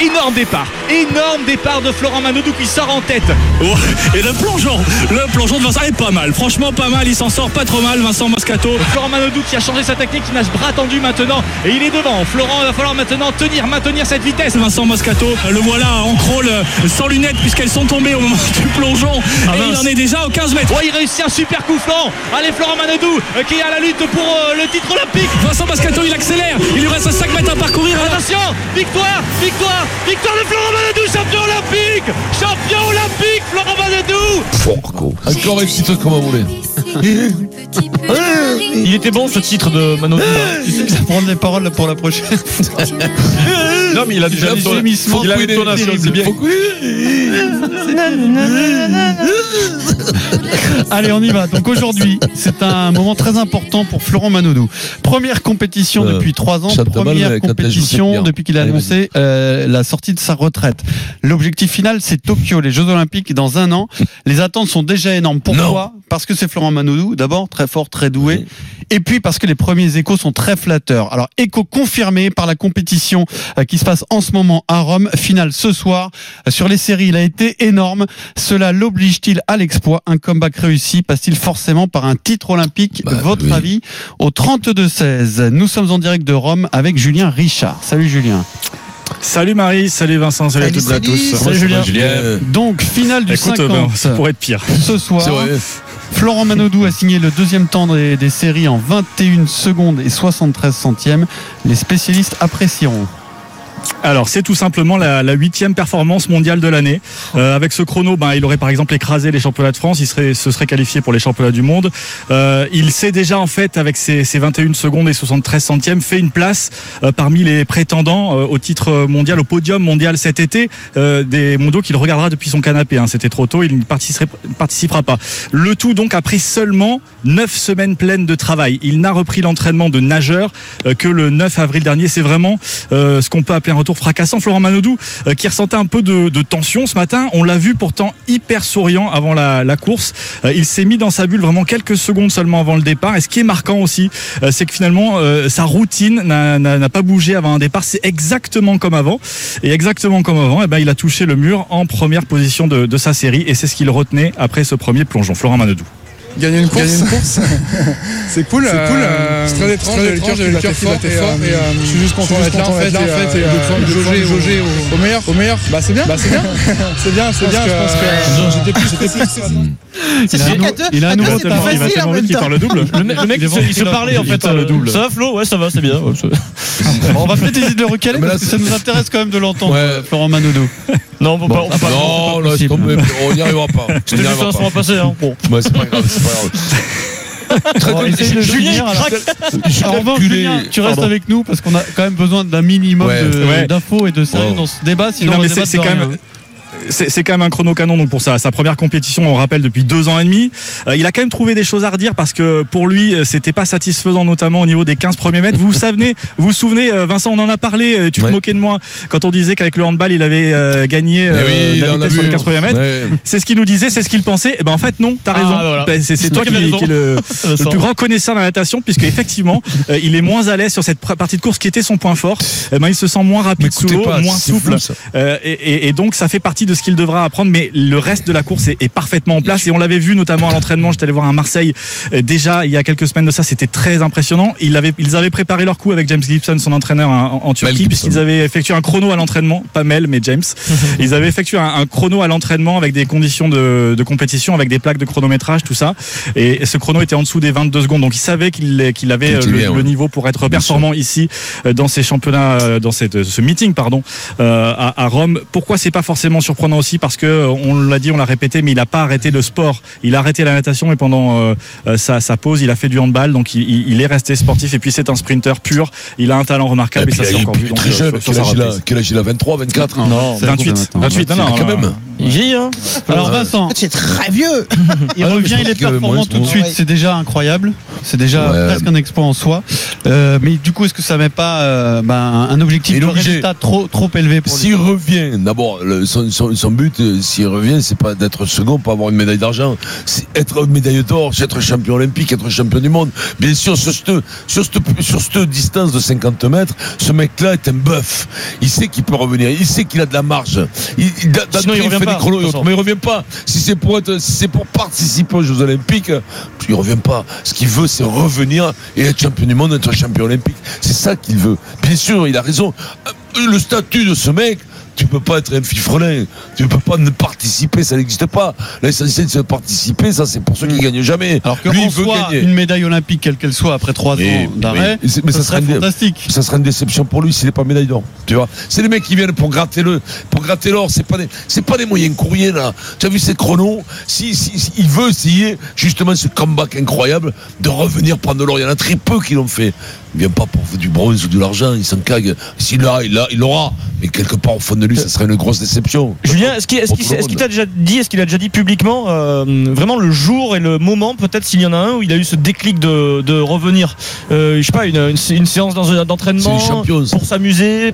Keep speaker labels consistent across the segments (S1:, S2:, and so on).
S1: Énorme départ, énorme départ de Florent Manodou qui sort en tête.
S2: et le plongeon, le plongeon de Vincent est pas mal. Franchement, pas mal. Il s'en sort pas trop mal, Vincent Moscato.
S1: Florent Manodou qui a changé sa technique, qui nage bras tendu maintenant et il est devant. Florent, il va falloir maintenant tenir, maintenir cette vitesse.
S2: Vincent Moscato, le voilà en crawl sans lunettes puisqu'elles sont tombées au moment du plongeon.
S1: Ah,
S2: et il en est déjà aux 15 mètres.
S1: Oh, il réussit un super coup flanc. Allez, Florent Manodou euh, qui est à la lutte pour euh, le titre olympique.
S2: Vincent Moscato, il accélère. Il lui reste 5 mètres à parcourir.
S1: Attention, victoire, victoire, victoire de Florent Manodou, champion olympique, champion olympique, Florent Manodou.
S3: Porco. Encore un titre comme un volet.
S4: Il était bon ce titre de Manodou.
S5: Tu sais que ça prend les paroles pour la prochaine.
S4: non mais il a déjà
S3: Il a
S4: mis
S3: faut
S4: il a l'intonation, c'est bien.
S5: Allez, on y va. Donc aujourd'hui, c'est un moment très important pour Florent Manodou. Première compétition
S3: Euh,
S5: depuis trois ans,
S3: mal,
S5: première compétition depuis qu'il a
S3: Allez,
S5: annoncé euh, la sortie de sa retraite. L'objectif final, c'est Tokyo, les Jeux Olympiques dans un an. Les attentes sont déjà énormes. Pourquoi Parce que c'est Florent Manodou, d'abord très fort, très doué, et puis parce que les premiers échos sont très flatteurs. Alors écho confirmé par la compétition euh, qui se passe en ce moment à Rome, finale ce soir. Euh, Sur les séries, il a été énorme. Cela l'oblige-t-il à l'exploit? Un comeback réussi passe-t-il forcément par un titre olympique
S3: Bah,
S5: Votre
S3: oui.
S5: avis au 32-16. Nous sommes en direct de Rome avec Julien Richard. Salut Julien.
S2: Salut Marie, salut Vincent, salut, à toutes et à tous.
S4: Salut, Julien.
S3: Julien.
S5: Donc finale du
S2: Écoute,
S5: 50
S2: euh, ben, ça pourrait être pire.
S5: ce soir. Florent Manodou a signé le deuxième temps des, des séries en 21 secondes et 73 centièmes. Les spécialistes apprécieront.
S2: Alors c'est tout simplement la huitième performance mondiale de l'année. Euh, avec ce chrono, ben, il aurait par exemple écrasé les championnats de France, il serait, se serait qualifié pour les championnats du monde. Euh, il s'est déjà en fait avec ses, ses 21 secondes et 73 centièmes fait une place euh, parmi les prétendants au titre mondial, au podium mondial cet été, des mondiaux qu'il regardera depuis son canapé. hein. C'était trop tôt, il ne participera pas. Le tout donc après seulement 9 semaines pleines de travail. Il n'a repris l'entraînement de nageur que le 9 avril dernier. C'est vraiment ce qu'on peut appeler retour fracassant. Florent Manodou euh, qui ressentait un peu de, tension ce matin. On l'a vu pourtant hyper souriant avant la, course. Euh, il s'est mis dans sa bulle vraiment quelques secondes seulement avant le départ. Et ce qui est marquant aussi, euh, c'est que finalement sa routine n'a pas bougé avant un départ. C'est exactement comme avant. Et exactement comme avant, eh ben, il a touché le mur en première position de, de sa série. Et c'est ce qu'il retenait après ce premier plongeon. Florent Manodou.
S6: Gagner une course, c'est cool. C'est cool. C'est très étrange. J'avais le cœur, j'avais le cœur fort. Et, euh, je suis juste content d'être là en fait. Là, en fait, jauger, jauger au, au meilleur. Au meilleur. Bah c'est bien. Bah c'est bien. c'est bien, c'est bien. Je pense que j'étais plus, j'étais plus.
S5: Il a un, nou- il a un nouveau
S2: tellement, il va tellement vite qu'il parle le double.
S4: Le mec, le mec,
S5: Il
S4: se, il se
S5: ventriloque.
S4: parlait en
S2: Il
S4: fait. euh,
S2: double.
S4: Ça va Flo? Ouais, ça va, c'est bien. Ouais,
S5: Bon, on va peut-être essayer de le recaler parce que ça nous intéresse quand même de l'entendre,
S3: Ouais.
S5: euh, Florent Manodou.
S4: Non, on peut pas. on peut pas-
S3: Non, là, c'est
S5: possible.
S3: tombé. On n'y arrivera pas.
S4: Un
S3: arrivera
S4: instant
S3: pas.
S4: passé. Hein. Bon.
S3: C'est pas grave,
S4: Julien,
S5: tu restes
S4: Pardon.
S5: avec nous parce qu'on a quand même besoin d'un minimum
S3: Ouais.
S5: de-
S2: Ouais.
S5: d'infos et de sérieux dans ce débat. Sinon,
S2: Non, mais c'est quand même. C'est quand même un chrono canon donc pour sa, sa première compétition, on rappelle depuis deux ans et demi. Euh, il a quand même trouvé des choses à redire parce que pour lui euh, c'était pas satisfaisant notamment au niveau des 15 premiers mètres. Vous vous souvenez, vous vous souvenez, euh, Vincent, on en a parlé. euh, Tu te moquais de moi quand on disait qu'avec le handball il avait euh, gagné euh,
S3: oui,
S2: la vitesse sur les
S3: vu.
S2: 15 premiers mètres.
S3: Ouais.
S2: C'est ce qu'il nous disait, c'est ce qu'il pensait. Et ben en fait non, t'as
S4: Ah,
S2: raison.
S4: voilà.
S2: Ben, c'est toi qui,
S4: qui
S2: est le, plus grand connaisseur de la natation puisque effectivement euh, il est moins à l'aise sur cette partie de course qui était son point fort. Eh ben il se sent moins rapide sous l'eau, moins souple.
S3: fou,
S2: et, et- et donc ça fait partie de ce qu'il devra apprendre, mais le reste de la course est, est parfaitement en place. Et on l'avait vu notamment à l'entraînement. J'étais allé voir à Marseille euh, déjà il y a quelques semaines de ça. C'était très impressionnant. Ils avaient préparé leur coup avec James Gibson, son entraîneur en, en Turquie, puisqu'ils avaient effectué un chrono à l'entraînement, pas Mel mais James. ils avaient effectué un, un chrono à l'entraînement avec des conditions de, de compétition, avec des plaques de chronométrage, tout ça. Et ce chrono était en dessous des 22 secondes. Donc il savait qu'il qu'il avait euh, le,
S3: bien,
S2: le
S3: ouais.
S2: niveau pour être performant ici euh, dans ces championnats, dans cette, ce meeting pardon, euh, à, à Rome. Pourquoi c'est pas forcément surprenant aussi Parce que euh, on l'a dit, on l'a répété, mais il a pas arrêté le sport. Il a arrêté la natation et pendant euh, euh, sa, sa pause, il a fait du handball. Donc il, est resté sportif et puis c'est un sprinter pur. Il a un talent remarquable et, ça
S3: il
S2: s'est
S3: est
S2: encore vu. donc,
S3: très
S2: euh,
S3: jeune.
S2: sur
S3: Quel âge il a
S2: reprise.
S3: Quel âge il a 23, 24
S5: Non, c'est
S2: 28,
S5: maintenant.
S2: 28, non, non,
S3: quand même.
S4: Il vieillit, hein.
S5: Alors Vincent,
S7: C'est très vieux.
S5: il
S3: Ah,
S5: revient, il est performant tout de suite, c'est déjà incroyable. C'est déjà
S3: Ouais.
S5: presque un exploit en soi. Euh, mais du coup, est-ce que ça met pas euh, ben, un objectif de résultat trop trop élevé pour lui
S3: S'il revient, d'abord, le- son, son, son but, euh, s'il revient, c'est pas d'être second pour avoir une médaille d'argent. C'est être médaille d'or, c'est être champion olympique, être champion du monde. Bien sûr, sur cette, sur cette, sur cette distance de 50 mètres, ce mec-là est un bœuf. Il sait qu'il peut revenir. Il sait qu'il a de la marge. Il, il,
S4: Sinon,
S3: fait
S4: pas,
S3: des chronos
S4: de
S3: autres. mais il revient pas. Si c'est pour être, si c'est pour participer aux Jeux Olympiques, il revient pas. Ce qu'il veut, c'est revenir et être champion du monde, être champion olympique. C'est ça qu'il veut. Bien sûr, il a raison. Euh, Le statut de ce mec, tu peux pas être un fifrelin. Tu peux pas ne participer, ça n'existe pas. L'essentiel, de participer. Ça, c'est pour ceux qui gagnent jamais.
S5: Alors que
S3: Lui, il veut gagner.
S5: une médaille olympique, quelle qu'elle soit, après trois ans d'arrêt,
S3: mais- mais ça
S5: serait
S3: serait une-
S5: fantastique.
S3: ça serait une déception pour lui s'il n'est pas médaille d'or. Tu vois, c'est les mecs qui viennent pour gratter le, pour gratter l'or. C'est pas des, c'est pas des moyens courriers là. Tu as vu ces chronos? Si, si, si il veut essayer justement ce comeback incroyable de revenir prendre l'or, il y en a très peu qui l'ont fait. Il vient pas pour du bronze ou de l'argent, il s'en cague. S'il l'a, il l'a, il l'aura. Mais quelque part au fond de lui, ça serait une grosse déception.
S4: Julien, est-ce qu'il t'a déjà dit, est-ce qu'il a déjà dit publiquement euh, vraiment le jour et le moment, peut-être s'il y en a un où il a eu ce déclic de, de revenir, euh, je sais pas, une, une, sé- une séance d'entraînement pour s'amuser,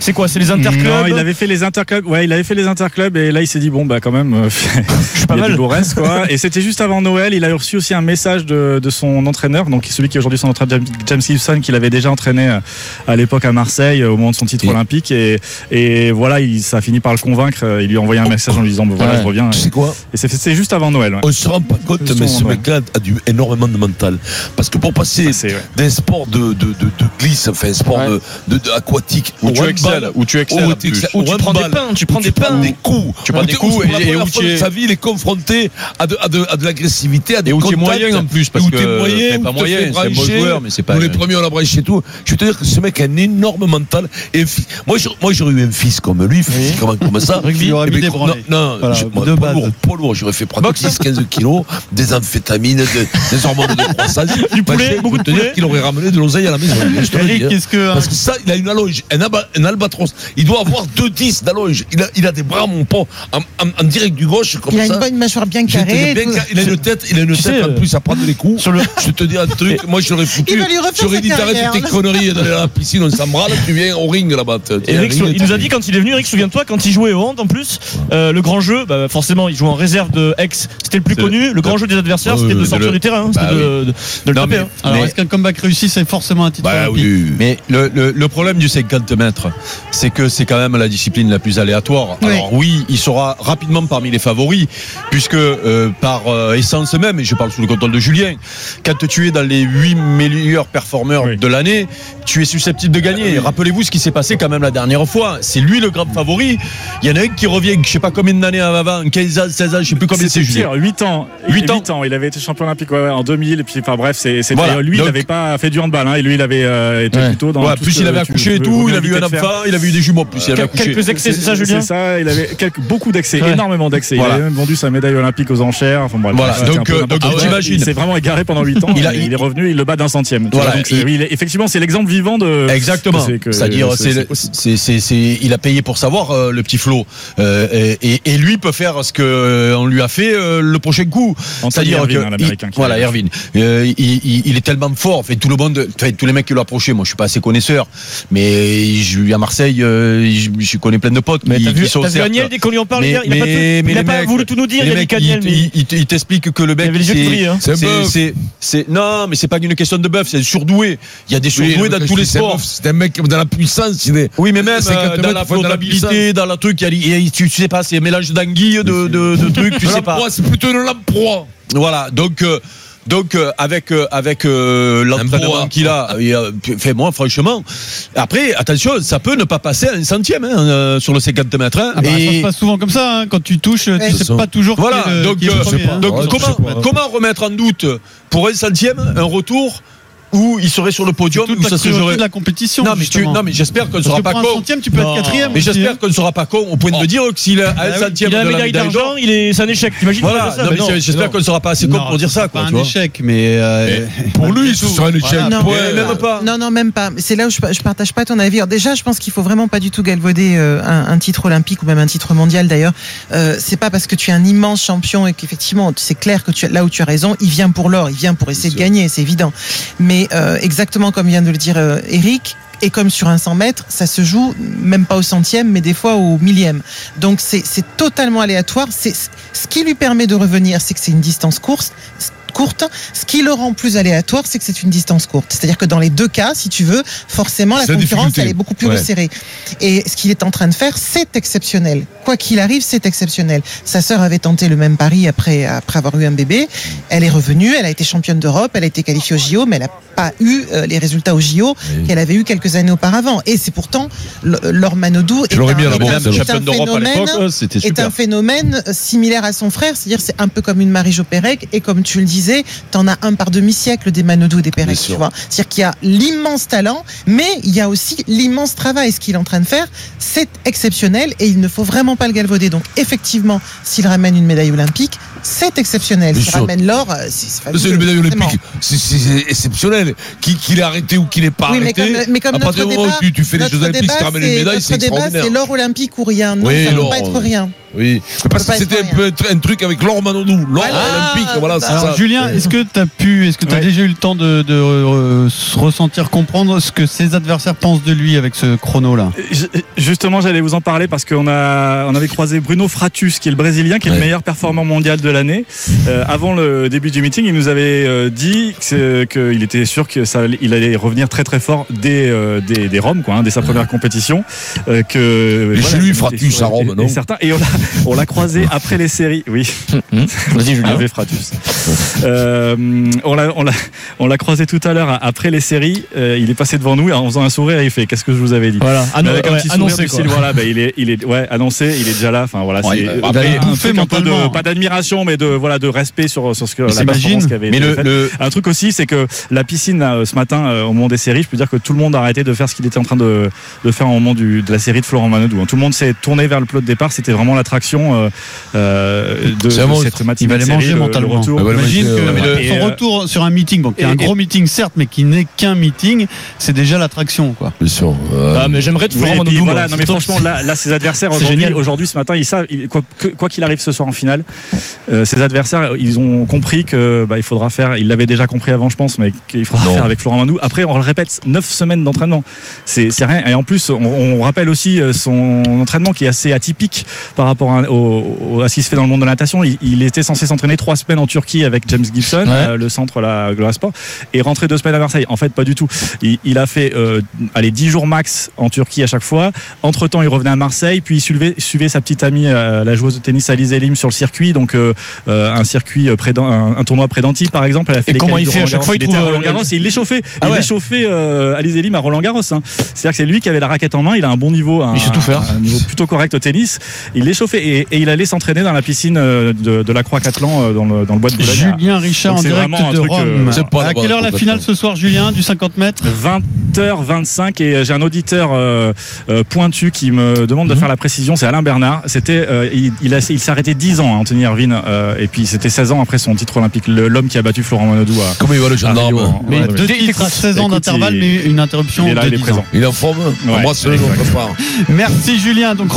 S4: c'est quoi, c'est les interclubs
S2: Non, il avait fait les interclubs. Ouais, il avait fait les interclubs et là il s'est dit bon bah quand même, euh,
S4: Je suis pas
S2: il y a
S4: mal.
S2: du beau reste quoi. Et c'était juste avant Noël. Il a reçu aussi un message de, de son entraîneur, donc celui qui est aujourd'hui son entraîneur James- Gibson, qu'il avait déjà entraîné euh, à l'époque à Marseille au moment de son titre olympique. Et, et voilà, il, ça a fini par le convaincre. Euh, Il lui a envoyé un message en lui disant voilà
S4: Ouais.
S2: je reviens.
S3: Tu sais quoi
S2: Et c'est c'est juste avant Noël. Ouais.
S3: On se rend pas compte, mais ce mec-là a du, énormément de mental. Parce que pour passer
S2: C'est- ouais.
S3: d'un sport de, de, de, de glisse, enfin un sport
S4: Ouais.
S3: de, de, de aquatique,
S8: Où tu excelles, où tu excelles en plus.
S3: excelles-
S4: Où tu prends des pains, tu prends
S3: où
S4: des
S3: prends
S4: pains.
S3: des coups.
S8: Tu prends
S3: Où
S8: des
S3: tu-
S8: coups
S3: où
S8: et- où
S3: fois
S8: tu
S3: de
S8: es-
S3: sa vie, il est confronté à de, à de, à de l'agressivité, à des
S8: Et où tu es
S3: contacts,
S8: moyen en plus, parce
S3: où
S8: que
S3: tu es moyen,
S8: c'est pas
S3: où tu
S8: moyen, c'est un bon
S3: brancher.
S8: joueur, mais c'est pas.
S3: Nous, les premiers, on l'a branché et tout. Je veux te dire que ce mec a un énorme mental. Et moi, j'aurais- moi, j'aurais eu un fils comme lui, physiquement comme ça.
S5: Rugby, il
S3: Eh ben. Non, non
S5: Voilà,
S3: je- moi,
S5: de
S3: pas
S5: base.
S3: lourd. J'aurais fait prendre
S4: Boxe.
S3: 10-15 kilos, des amphétamines, de- des hormones de croissance.
S4: Du poulet, beaucoup
S3: je
S4: de
S3: peux te dire
S4: poulet.
S3: qu'il aurait ramené de l'oseille à la maison.
S5: Eric,
S3: hein.
S5: qu'est-ce que
S3: Parce que ça, il a une allonge, un, alba- un albatros. Il doit avoir 2-10 d'allonge. Il a, il a des bras, mon pauvre, en, en- en direct du gauche, comme
S7: Il a
S3: ça.
S7: une bonne mâchoire bien carrée.
S3: bien a- il a une tête, il a une tête en plus à prendre les coups.
S4: sur le-
S3: Je te dis un truc, moi je l'aurais foutu.
S7: Il
S3: J'aurais dit t'arrêtes tes conneries d'aller à la piscine, on s'embralle, tu viens au ring là-bas.
S4: Eric, il nous a dit quand il est venu, Eric, souviens-toi, quand il jouait au hand en plus, euh, le grand jeu, bah, forcément, il jouait en réserve de Aix, c'était le plus connu. Le grand jeu des adversaires, c'était de sortir
S8: le-
S4: du terrain, hein, c'était
S8: Bah
S4: de, de- de le
S8: Non,
S4: taper.
S8: mais-
S4: hein.
S5: Alors,
S8: Mais-
S5: est-ce qu'un comeback réussi, c'est forcément un titre
S3: Bah.
S8: Mais le, le, le problème du 50 mètres, c'est que c'est quand même la discipline la plus aléatoire.
S7: Oui.
S8: Alors oui, il sera rapidement parmi les favoris, puisque euh, par euh, essence même, et je parle sous le contrôle de Julien, quand tu es dans les 8 meilleurs performeurs
S2: Oui.
S8: de l'année, tu es susceptible de gagner. Rappelez-vous ce qui s'est passé quand même la dernière fois. C'est lui le grand favori. Il y en a un qui revient, je sais pas combien d'années avant, 15 ans, 16 ans, je sais plus combien c'est Julien.
S2: pire, 8 ans.
S8: Huit ans.
S2: 8 ans. Il avait été champion olympique ouais, ouais, en 2000. Et puis, enfin bref, c'est,
S8: Voilà.
S2: lui,
S8: Donc-
S2: il n'avait pas fait du handball. Hein, et lui, il avait euh, été
S4: Ouais.
S2: plutôt dans. Tout
S8: plus il avait accouché et tout, il avait eu un enfant, il avait eu des jumeaux plus, il avait accouché.
S4: Quelques excès, c'est ça, Julien
S2: C'est ça, il avait quelques, beaucoup d'excès,
S4: Ouais.
S2: énormément d'excès.
S8: Voilà.
S2: Il avait même vendu sa médaille olympique aux enchères. Enfin,
S8: Voilà. Donc, euh.
S2: Il s'est vraiment égaré pendant 8 ans.
S8: Il
S2: est revenu, il le bat d'un centième.
S8: Voilà.
S2: c'est- effectivement, c'est l'exemple vivant de.
S8: Exactement.
S2: c'est-
S8: C'est-à-dire,
S2: c'est-
S8: c'est,
S2: c'est
S8: c'est, c'est, c'est- il a payé pour savoir euh, le petit Flo, Euh, et, lui peut faire ce que euh, on lui a fait euh, le prochain coup. C'est-à-dire que
S2: hein,
S8: il- voilà, Erwin, Euh, il, il- il est tellement fort. Fait tout le monde, fait, tous les mecs qui l'ont approché. Moi, je suis pas assez connaisseur, mais je lui à Marseille, euh, je, je connais plein de potes
S4: Mais
S8: qui,
S4: t'as vu,
S8: qui sont
S4: t'as vu
S8: certes-
S4: Agnel dès qu'on lui en parle
S8: mais,
S4: hier Il a pas, tout- il a pas
S8: mecs-
S4: voulu tout nous dire, il
S8: mecs, t'explique que le mec, c'est-
S4: hein.
S3: C'est
S8: non, mais c'est pas une question de bœuf, c'est surdoué. Il y a des surdoués dans
S3: mec,
S8: tous les sports.
S3: C'est un mec dans la puissance.
S8: Oui, mais même
S3: 50
S8: dans la
S3: dans la
S8: truc, il y a- tu sais pas, c'est un mélange d'anguilles, de, de, de trucs, tu sais pas.
S3: C'est plutôt une lamproie.
S8: Voilà, donc. euh, donc euh, avec euh, avec euh, l'entraînement
S3: proie.
S8: qu'il a, et, fait moi franchement. Après attention, ça peut ne pas passer à un centième hein, euh, sur le 50 mètres. hein.
S5: Ah bah, Ça
S8: et
S5: se passe souvent comme ça, hein. quand tu touches, tu
S7: Ouais.
S5: sais
S3: ça.
S5: pas toujours
S8: voilà,
S5: qui est le-
S8: donc,
S5: qui est le
S8: euh,
S5: premier, hein.
S8: donc
S3: Ouais,
S8: comment comment remettre en doute pour un centième un retour ou il serait sur le podium
S5: la
S8: ça se jouerait.
S5: de la compétition.
S8: Non mais, tu,
S5: justement.
S8: non mais j'espère qu'on ne sera pas con.
S5: centième, tu peux
S8: Non.
S5: être quatrième.
S8: Mais j'espère qu'on ne sera pas con au point de
S5: Oh.
S8: me dire que s'il a un
S4: Ah
S8: centième
S4: il a la médaille d'argent, il est, c'est un échec. T'imagines
S8: Voilà, j'espère qu'on ne sera pas assez con pour dire ça
S5: c'est
S8: quoi.
S5: pas un échec, mais euh,
S3: Pour lui, ce sera un échec.
S8: Même pas.
S7: Non, non, même pas. C'est là où je, je partage pas ton avis. Déjà, je pense qu'il faut vraiment pas du tout galvauder euh, un, titre olympique ou même un titre mondial d'ailleurs. Euh, c'est pas parce que tu es un immense champion et qu'effectivement, c'est clair que là où tu as raison, il vient pour l'or, il vient pour essayer de gagner, c'est évident. Mais euh, exactement comme vient de le dire euh, Eric, et comme sur un 100 mètres, ça se joue même pas au centième, mais des fois au millième. Donc c'est totalement aléatoire. Ce qui lui permet de revenir, c'est que c'est une distance courte. Courte. Ce qui le rend plus aléatoire, c'est que c'est une distance courte. C'est-à-dire que dans les deux cas, si tu veux, forcément, la concurrence,
S3: difficulté.
S7: elle est beaucoup plus
S3: Ouais.
S7: resserrée. Et ce qu'il est en train de faire, c'est exceptionnel. Quoi qu'il arrive, c'est exceptionnel. Sa sœur avait tenté le même pari après, après avoir eu un bébé. Elle est revenue, elle a été championne d'Europe, elle a été qualifiée au JO, mais elle n'a pas eu euh, les résultats au JO qu'elle avait eu quelques années auparavant. Et c'est pourtant, Laure Manodou est, un,
S3: la
S7: est
S3: bourse,
S7: un- est un
S8: à
S7: phénomène est un phénomène similaire à son frère, c'est-à-dire c'est un peu comme une Marie-Jo Pérec, et comme tu le disais, t'en as un par demi-siècle des Manodou et des Pérec, tu vois. C'est-à-dire qu'il y a l'immense talent, mais il y a aussi l'immense travail. Ce qu'il est en train de faire, c'est exceptionnel, et il ne faut vraiment pas le galvauder. Donc effectivement, s'il ramène une médaille olympique, c'est exceptionnel.
S3: Sûr.
S7: ramène l'or, c'est
S3: une médaille olympique, c'est exceptionnel. Qu'il qu'il ait arrêté ou qu'il n'ait pas
S7: Oui, mais
S3: arrêté,
S7: comme, mais comme
S3: à partir
S7: notre
S3: du moment
S7: débat,
S3: où tu, tu fais les Jeux olympiques, tu ramènes une
S7: c'est-
S3: médaille, c'est extraordinaire.
S7: c'est l'or olympique ou rien. Non,
S3: Oui,
S7: ça ne peut pas être rien.
S3: Oui, parce que c'était un peu un truc avec l'or Manodou, l'or
S7: Voilà.
S3: olympique, voilà,
S5: Alors
S3: ça.
S5: Julien, est-ce que tu as pu, est-ce que tu as
S2: Ouais.
S5: déjà eu le temps de, de, euh, se ressentir, comprendre ce que ses adversaires pensent de lui avec ce chrono là
S2: Ju- Justement, j'allais vous en parler parce qu'on a, on avait croisé Bruno Fratus, qui est le Brésilien, qui est
S3: Ouais.
S2: le meilleur performant mondial de l'année. Euh, avant le début du meeting, il nous avait euh, dit que- qu'il était sûr que ça, allait- il allait revenir très très fort dès, euh, dès, dès Rome, quoi, hein, dès sa première compétition. Euh, que
S3: chez lui, Fratus à Rome, non
S2: certain. Et on l'a, on l'a croisé après les séries. Oui.
S8: Vas-y, Julien.
S2: Fratus. Euh, on l'a, on l'a, on l'a croisé tout à l'heure après les séries. Euh, il est passé devant nous et en faisant un sourire, il fait Qu'est-ce que je vous avais dit?
S4: Voilà, annon-
S2: avec un
S4: ouais,
S2: petit
S4: annoncé
S2: style, voilà, bah, il est, il est, ouais, annoncé, il est déjà là. Enfin voilà,
S5: Ouais,
S2: c'est un un peu de, pas d'admiration, mais de voilà, de respect sur sur ce que la
S5: s'imagine.
S2: performance qui avait
S8: Mais le,
S2: faite.
S8: le,
S2: Un truc aussi, c'est que la piscine là, ce matin euh, au moment des séries, je peux dire que tout le monde a arrêté de faire ce qu'il était en train de, de faire au moment du, de la série de Florent Manodou. hein. Tout le monde s'est tourné vers le plot de départ. C'était vraiment l'attraction euh, euh, de, de cette matinée.
S5: Il va les
S2: de série,
S5: manger
S2: le- le
S5: mentalement.
S2: retour.
S3: Ah ouais, le
S5: Imagine que
S3: euh,
S8: mais le-
S2: et,
S5: son
S2: euh,
S5: retour sur un meeting, bon, qui est un
S2: et-
S5: gros meeting certes, mais qui n'est qu'un meeting, c'est déjà l'attraction quoi.
S3: Bien sûr. euh,
S4: Ah, mais j'aimerais te
S2: et puis
S4: Manodou,
S2: voilà, non mais franchement là, là ses adversaires aujourd'hui, aujourd'hui ce matin ils savent quoi qu'il arrive ce soir en finale, euh, ses adversaires ils ont compris que bah, il faudra faire, ils l'avaient déjà compris avant je pense, mais qu'il faudra
S3: Non.
S2: faire avec Florent Manou. Après on le répète, 9 semaines d'entraînement, c'est rien. Et en plus on, on rappelle aussi euh, son entraînement qui est assez atypique par rapport à, au, au- à ce qui se fait dans le monde de la natation. Il, il était censé s'entraîner trois semaines en Turquie avec James Gibson,
S4: Ouais.
S2: euh, le centre la Gloria Sport, et rentrer deux semaines à Marseille. En fait pas du tout. Il, il a fait euh, allez 10 jours max en Turquie à chaque fois. Entre temps, il revenait à Marseille, puis il suivait, suivait sa petite amie, euh, la joueuse de tennis Alice Elim, sur le circuit. Donc euh, un circuit euh, un, un tournoi près d'Antibes, par exemple. Elle a fait
S4: Et
S2: les
S4: comment il fait à
S2: Roland
S4: chaque
S2: Garros.
S4: fois, il
S2: était à
S4: trouve,
S2: Roland
S4: euh,
S2: Garros et il l'échauffait.
S4: Ah
S2: il
S4: ouais.
S2: échauffait euh, Alice Elim à Roland Garros. hein. C'est-à-dire que c'est lui qui avait la raquette en main. Il a un bon niveau, un,
S4: Il sait tout faire.
S2: un niveau plutôt correct au tennis. Il l'échauffait et, et il allait s'entraîner dans la piscine euh, de, de la Croix-Catlan euh, dans le, dans le bois de Boulogne.
S5: Julien Richard
S2: Donc
S5: en
S2: c'est
S5: direct
S2: vraiment un
S5: de
S2: truc,
S5: Rome.
S2: euh,
S5: à quelle heure la finale ce soir, Julien, du 50 mètres?
S2: 20h25 et j'ai un auditeur euh, euh, pointu qui me demande de faire la précision, c'est Alain Bernard. C'était, euh, il, il, il s'est arrêté 10 ans, hein, Anthony Irvine, euh, et puis c'était 16 ans après son titre olympique, le- l'homme qui a battu Florent Manodou à,
S3: Comment il va le gendarme
S2: en-
S5: Mais deux titres à 16 ans d'intervalle,
S2: il-
S5: mais une interruption
S2: il est là,
S5: de
S2: il est
S5: 10 ans.
S2: présent.
S3: Il est en forme
S2: Ouais.
S3: Embrasse-le, on prépare.
S5: Merci Julien. Donc